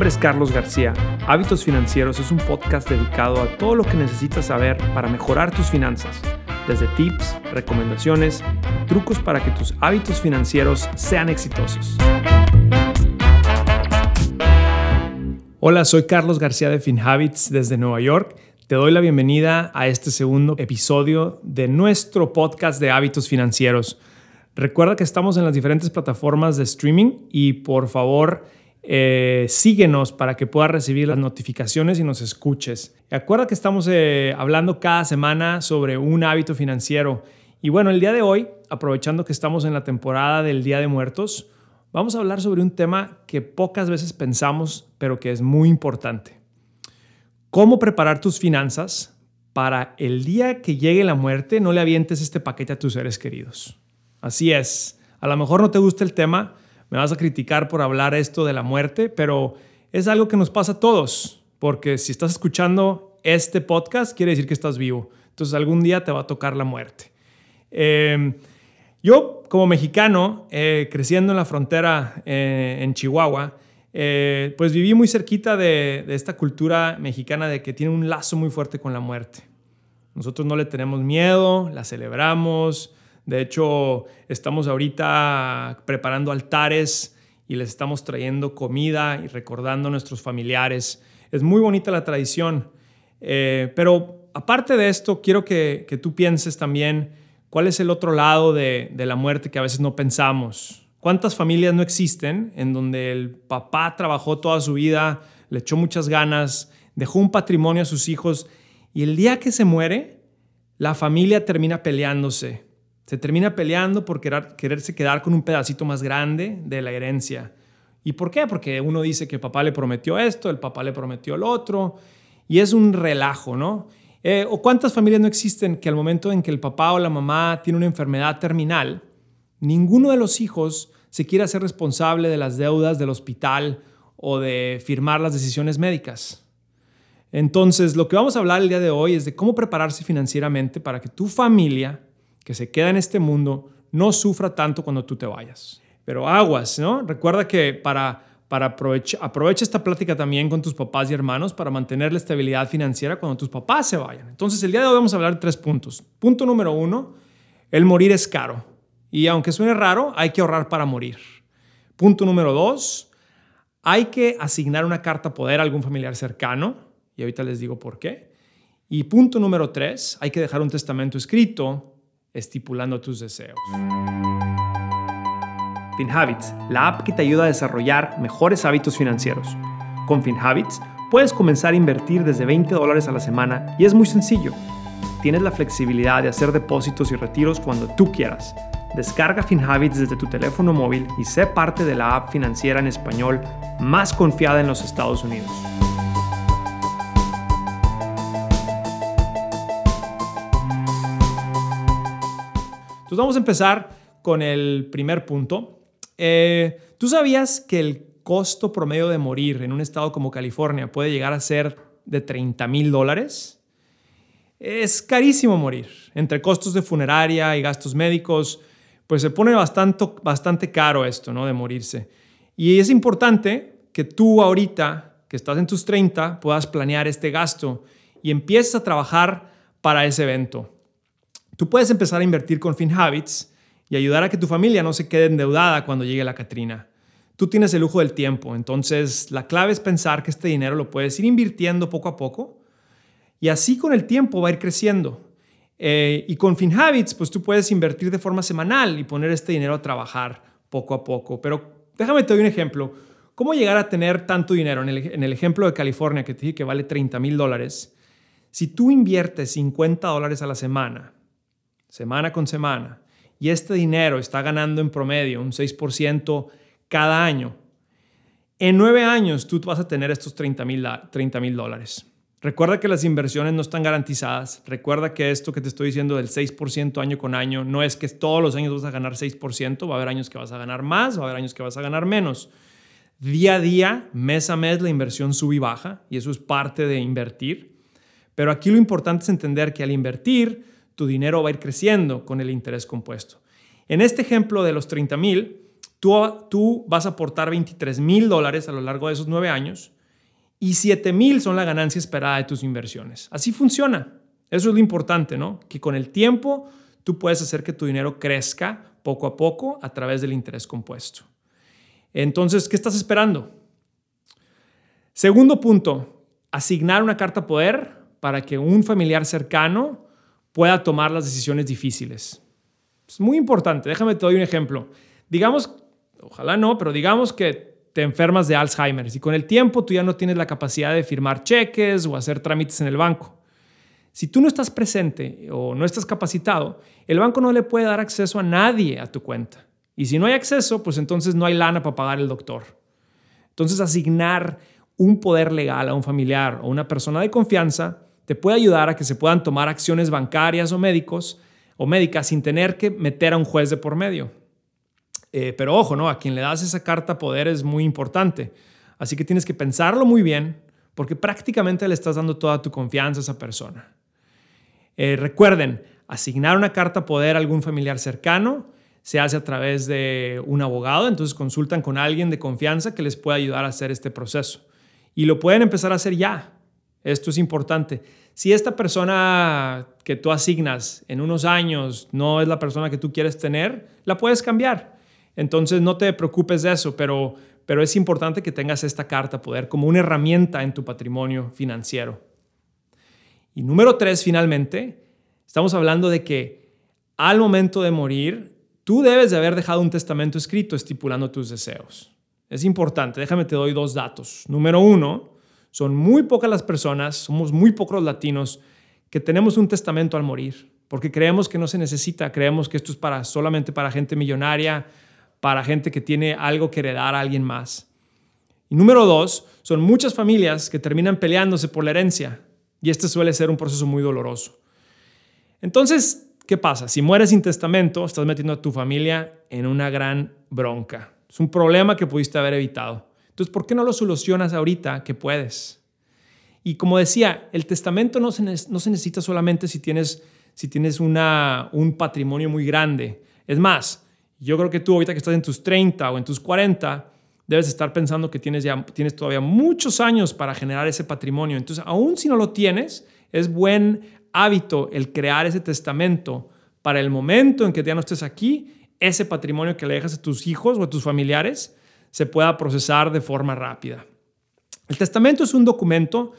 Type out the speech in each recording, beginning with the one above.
nombre es Carlos García. Hábitos Financieros es un podcast dedicado a todo lo que necesitas saber para mejorar tus finanzas, desde tips, recomendaciones y trucos para que tus hábitos financieros sean exitosos. Hola, soy Carlos García de FinHabits desde Nueva York. Te doy la bienvenida a este segundo episodio de nuestro podcast de hábitos financieros. Recuerda que estamos en las diferentes plataformas de streaming y por favor eh, síguenos para que puedas recibir las notificaciones y nos escuches. Recuerda que estamos eh, hablando cada semana sobre un hábito financiero. Y bueno, el día de hoy, aprovechando que estamos en la temporada del Día de Muertos, vamos a hablar sobre un tema que pocas veces pensamos, pero que es muy importante. ¿Cómo preparar tus finanzas para el día que llegue la muerte no le avientes este paquete a tus seres queridos? Así es. A lo mejor no te gusta el tema, me vas a criticar por hablar esto de la muerte, pero es algo que nos pasa a todos, porque si estás escuchando este podcast, quiere decir que estás vivo. Entonces algún día te va a tocar la muerte. Em, yo, como mexicano, eh, creciendo en la frontera eh, en Chihuahua, eh, pues viví muy cerquita de, de esta cultura mexicana de que tiene un lazo muy fuerte con la muerte. Nosotros no le tenemos miedo, la celebramos, de hecho, estamos ahorita preparando altares y les estamos trayendo comida y recordando a nuestros familiares. Es muy bonita la tradición. Eh, pero aparte de esto, quiero que, tú pienses también cuál es el otro lado de, de la muerte que a veces no pensamos. ¿Cuántas familias no existen en donde el papá trabajó toda su vida, le echó muchas ganas, dejó un patrimonio a sus hijos y el día que se muere, la familia termina peleándose, se termina peleando por quererse quedar con un pedacito más grande de la herencia. ¿Y por qué? Porque uno dice que papá le prometió esto, el papá le prometió el otro, y es un relajo, ¿no? Eh, ¿O cuántas familias no existen que al momento en que el papá o la mamá tiene una enfermedad terminal, ninguno de los hijos se quiere hacer responsable de las deudas del hospital o de firmar las decisiones médicas? Entonces, lo que vamos a hablar el día de hoy es de cómo prepararse financieramente para que tu familia que se queda en este mundo no sufra tanto cuando tú te vayas. Pero aguas, ¿no? Recuerda que para, para aprovecha, aprovecha esta plática también con tus papás y hermanos para mantener la estabilidad financiera cuando tus papás se vayan. Entonces, el día de hoy vamos a hablar de tres puntos. Punto número uno, el morir es caro. Y aunque suene raro, hay que ahorrar para morir. Punto número dos, hay que asignar una carta poder a algún familiar cercano. Y ahorita les digo por qué. Y punto número tres, hay que dejar un testamento escrito estipulando tus deseos. FinHabits, la app que te ayuda a desarrollar mejores hábitos financieros. Con FinHabits puedes comenzar a invertir desde 20 dólares a la semana y es muy sencillo. Tienes la flexibilidad de hacer depósitos y retiros cuando tú quieras. Descarga FinHabits desde tu teléfono móvil y sé parte de la app financiera en español más confiada en los Estados Unidos. Entonces vamos a empezar con el primer punto. Eh, ¿Tú sabías que el costo promedio de morir en un estado como California puede llegar a ser de 30 mil dólares? Es carísimo morir. Entre costos de funeraria y gastos médicos, pues se pone bastante, bastante caro esto, ¿no? De morirse. Y es importante que tú ahorita, que estás en tus 30, puedas planear este gasto y empieces a trabajar para ese evento. Tú puedes empezar a invertir con FinHabits y ayudar a que tu familia no se quede endeudada cuando llegue la Catrina. Tú tienes el lujo del tiempo, entonces la clave es pensar que este dinero lo puedes ir invirtiendo poco a poco y así con el tiempo va a ir creciendo. Eh, y con FinHabits, pues tú puedes invertir de forma semanal y poner este dinero a trabajar poco a poco. Pero déjame te doy un ejemplo. ¿Cómo llegar a tener tanto dinero? En el, en el ejemplo de California, que te dije que vale 30 mil dólares, si tú inviertes 50 dólares a la semana semana con semana, y este dinero está ganando en promedio un 6% cada año, en nueve años tú vas a tener estos 30 mil dólares. Recuerda que las inversiones no están garantizadas. Recuerda que esto que te estoy diciendo del 6% año con año no es que todos los años vas a ganar 6%. Va a haber años que vas a ganar más, va a haber años que vas a ganar menos. Día a día, mes a mes, la inversión sube y baja y eso es parte de invertir. Pero aquí lo importante es entender que al invertir, tu dinero va a ir creciendo con el interés compuesto. En este ejemplo de los 30 mil, tú, tú vas a aportar 23 mil dólares a lo largo de esos nueve años y 7 mil son la ganancia esperada de tus inversiones. Así funciona. Eso es lo importante, ¿no? Que con el tiempo tú puedes hacer que tu dinero crezca poco a poco a través del interés compuesto. Entonces, ¿qué estás esperando? Segundo punto, asignar una carta poder para que un familiar cercano pueda tomar las decisiones difíciles. Es muy importante. Déjame te doy un ejemplo. Digamos, ojalá no, pero digamos que te enfermas de Alzheimer y con el tiempo tú ya no tienes la capacidad de firmar cheques o hacer trámites en el banco. Si tú no estás presente o no estás capacitado, el banco no le puede dar acceso a nadie a tu cuenta. Y si no hay acceso, pues entonces no hay lana para pagar el doctor. Entonces asignar un poder legal a un familiar o una persona de confianza te puede ayudar a que se puedan tomar acciones bancarias o médicos o médicas sin tener que meter a un juez de por medio. Eh, pero ojo, ¿no? A quien le das esa carta poder es muy importante. Así que tienes que pensarlo muy bien porque prácticamente le estás dando toda tu confianza a esa persona. Eh, recuerden, asignar una carta poder a algún familiar cercano se hace a través de un abogado, entonces consultan con alguien de confianza que les pueda ayudar a hacer este proceso. Y lo pueden empezar a hacer ya. Esto es importante. Si esta persona que tú asignas en unos años no es la persona que tú quieres tener, la puedes cambiar. Entonces no te preocupes de eso, pero, pero es importante que tengas esta carta poder como una herramienta en tu patrimonio financiero. Y número tres, finalmente, estamos hablando de que al momento de morir, tú debes de haber dejado un testamento escrito estipulando tus deseos. Es importante, déjame te doy dos datos. Número uno, son muy pocas las personas, somos muy pocos los latinos que tenemos un testamento al morir, porque creemos que no se necesita, creemos que esto es para solamente para gente millonaria, para gente que tiene algo que heredar a alguien más. Y número dos, son muchas familias que terminan peleándose por la herencia. Y este suele ser un proceso muy doloroso. Entonces, ¿qué pasa? Si mueres sin testamento, estás metiendo a tu familia en una gran bronca. Es un problema que pudiste haber evitado. Entonces, ¿por qué no lo solucionas ahorita que puedes? Y como decía, el testamento no se, necesita solamente si tienes, una, un patrimonio muy grande. Es más, yo creo que tú ahorita que estás en tus 30 o en tus 40, debes estar pensando que tienes, tienes todavía muchos años para generar ese patrimonio. Entonces, aún si no lo tienes, es buen hábito el crear ese testamento para el momento en que ya no estés aquí, ese patrimonio que le dejas a tus hijos o a tus familiares se pueda procesar de forma rápida. El testamento es un documento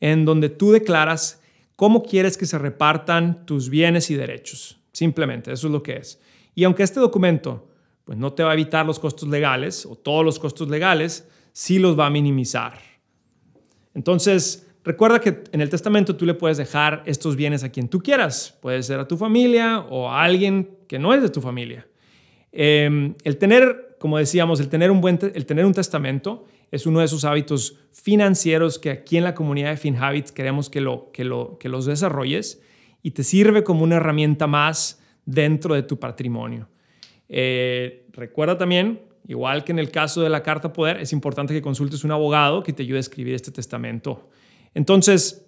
en donde tú declaras cómo quieres que se repartan tus bienes y derechos. Simplemente, eso es lo que es. Y aunque este documento pues no te va a evitar los costos legales o todos los costos legales, sí los va a minimizar. Entonces, recuerda que en el testamento tú le puedes dejar estos bienes a quien tú quieras. Puede ser a tu familia o a alguien que no es de tu familia. Em, el tener, como decíamos, el tener, un buen el tener un testamento es uno de esos hábitos financieros que aquí en la comunidad de FinHabits queremos que, lo, que, lo, que los desarrolles y te sirve como una herramienta más dentro de tu patrimonio. Eh, recuerda también, igual que en el caso de la carta poder, es importante que consultes un abogado que te ayude a escribir este testamento. Entonces,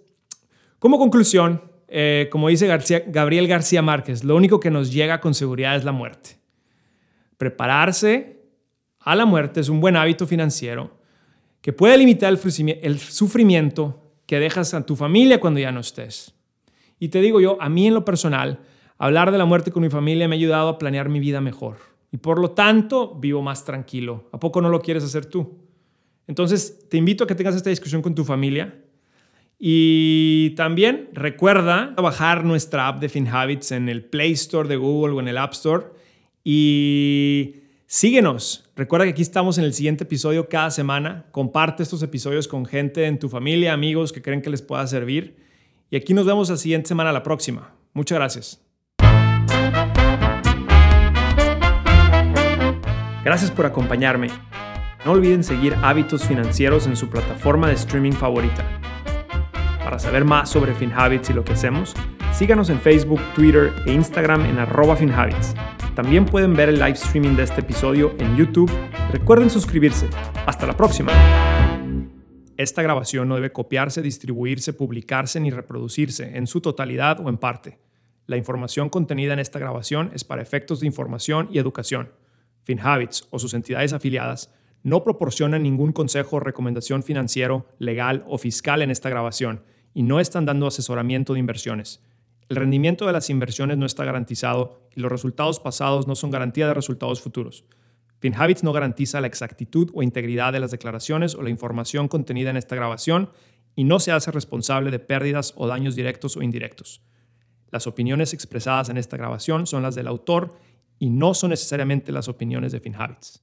como conclusión, eh, como dice Gabriel García Márquez, lo único que nos llega con seguridad es la muerte. Prepararse a la muerte es un buen hábito financiero que puede limitar el sufrimiento que dejas a tu familia cuando ya no estés. Y te digo yo, a mí en lo personal, Hablar de la muerte con mi familia me ha ayudado a planear mi vida mejor y por lo tanto vivo más tranquilo. ¿A poco no lo quieres hacer tú? Entonces, te invito a que tengas esta discusión con tu familia y también recuerda bajar nuestra app de FinHabits en el Play Store de Google o en el App Store y síguenos. Recuerda que aquí estamos en el siguiente episodio cada semana. Comparte estos episodios con gente en tu familia, amigos que creen que les pueda servir. Y aquí nos vemos la siguiente semana, la próxima. Muchas gracias. Gracias por acompañarme. No olviden seguir Hábitos Financieros en su plataforma de streaming favorita. Para saber más sobre FinHabits y lo que hacemos, síganos en Facebook, Twitter e Instagram en arroba FinHabits. También pueden ver el live streaming de este episodio en YouTube. Recuerden suscribirse. Hasta la próxima. Esta grabación no debe copiarse, distribuirse, publicarse ni reproducirse en su totalidad o en parte. La información contenida en esta grabación es para efectos de información y educación FinHabits o sus entidades afiliadas no proporcionan ningún consejo o recomendación financiero, legal o fiscal en esta grabación y no están dando asesoramiento de inversiones. El rendimiento de las inversiones no está garantizado y los resultados pasados no son garantía de resultados futuros. FinHabits no garantiza la exactitud o integridad de las declaraciones o la información contenida en esta grabación y no se hace responsable de pérdidas o daños directos o indirectos. Las opiniones expresadas en esta grabación son las del autor y no son necesariamente las opiniones de FinHabits.